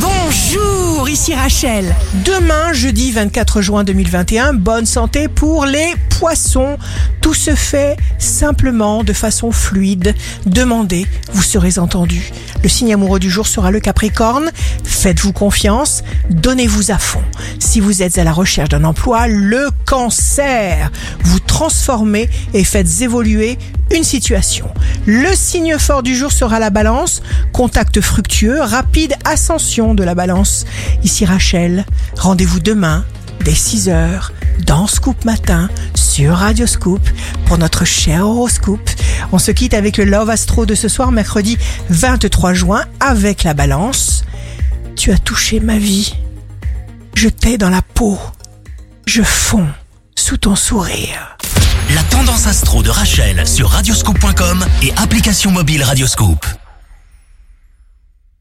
Bonjour, ici Rachel. Demain, jeudi 24 juin 2021, bonne santé pour les poissons. Tout se fait simplement de façon fluide. Demandez, vous serez entendu. Le signe amoureux du jour sera le Capricorne. Faites-vous confiance, donnez-vous à fond. Si vous êtes à la recherche d'un emploi, le Cancer. Vous transformez et faites évoluer une situation. Le signe fort du jour sera la balance. Contact fructueux, rapide ascension de la balance. Ici Rachel, rendez-vous demain dès 6h dans Scoop Matin sur Radio Scoop pour notre cher horoscope. On se quitte avec le Love Astro de ce soir, mercredi 23 juin, avec la balance. Tu as touché ma vie. Je t'ai dans la peau. Je fonds sous ton sourire. La tendance astro de Rachel sur radioscope.com et application mobile Radioscope.